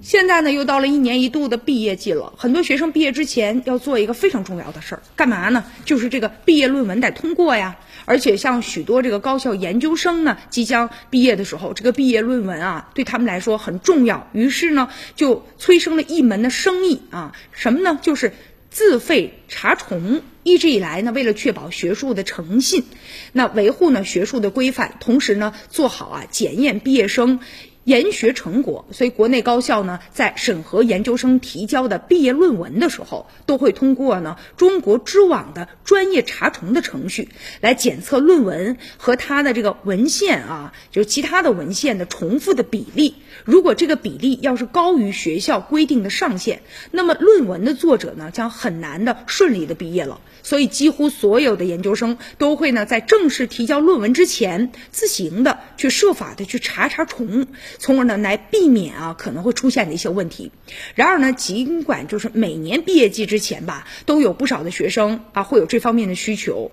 现在呢，又到了一年一度的毕业季了，很多学生毕业之前要做一个非常重要的事儿，干嘛呢？就是这个毕业论文得通过呀。而且像许多这个高校研究生呢，即将毕业的时候，这个毕业论文啊，对他们来说很重要。于是呢，就催生了一门的生意啊，什么呢？就是自费查重。一直以来呢，为了确保学术的诚信，那维护呢学术的规范，同时呢做好啊检验毕业生。研学成果，所以国内高校呢，在审核研究生提交的毕业论文的时候，都会通过呢中国知网的专业查重的程序，来检测论文和它的这个文献啊，就是其他的文献的重复的比例。如果这个比例要是高于学校规定的上限，那么论文的作者呢，将很难的顺利的毕业了。所以，几乎所有的研究生都会呢，在正式提交论文之前，自行的去设法的去查查重，从而呢来避免啊可能会出现的一些问题。然而呢，尽管就是每年毕业季之前吧，都有不少的学生啊会有这方面的需求。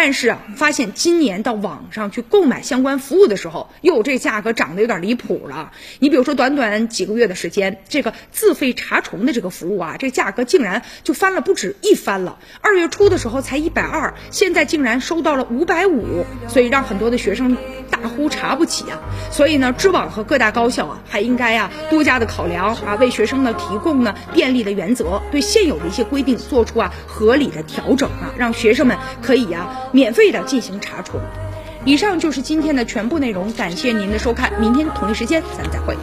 但是啊，发现今年到网上去购买相关服务的时候，哟，这价格涨得有点离谱了。你比如说，短短几个月的时间，这个自费查重的这个服务啊，这价格竟然就翻了不止一番了。二月初的时候才一百二，现在竟然收到了五百五，所以让很多的学生大呼查不起啊。所以呢，知网和各大高校啊，还应该啊多加的考量啊，为学生呢提供呢便利的原则，对现有的一些规定做出啊合理的调整啊，让学生们可以呀。免费的进行查处。以上就是今天的全部内容，感谢您的收看，明天同一时间咱们再会。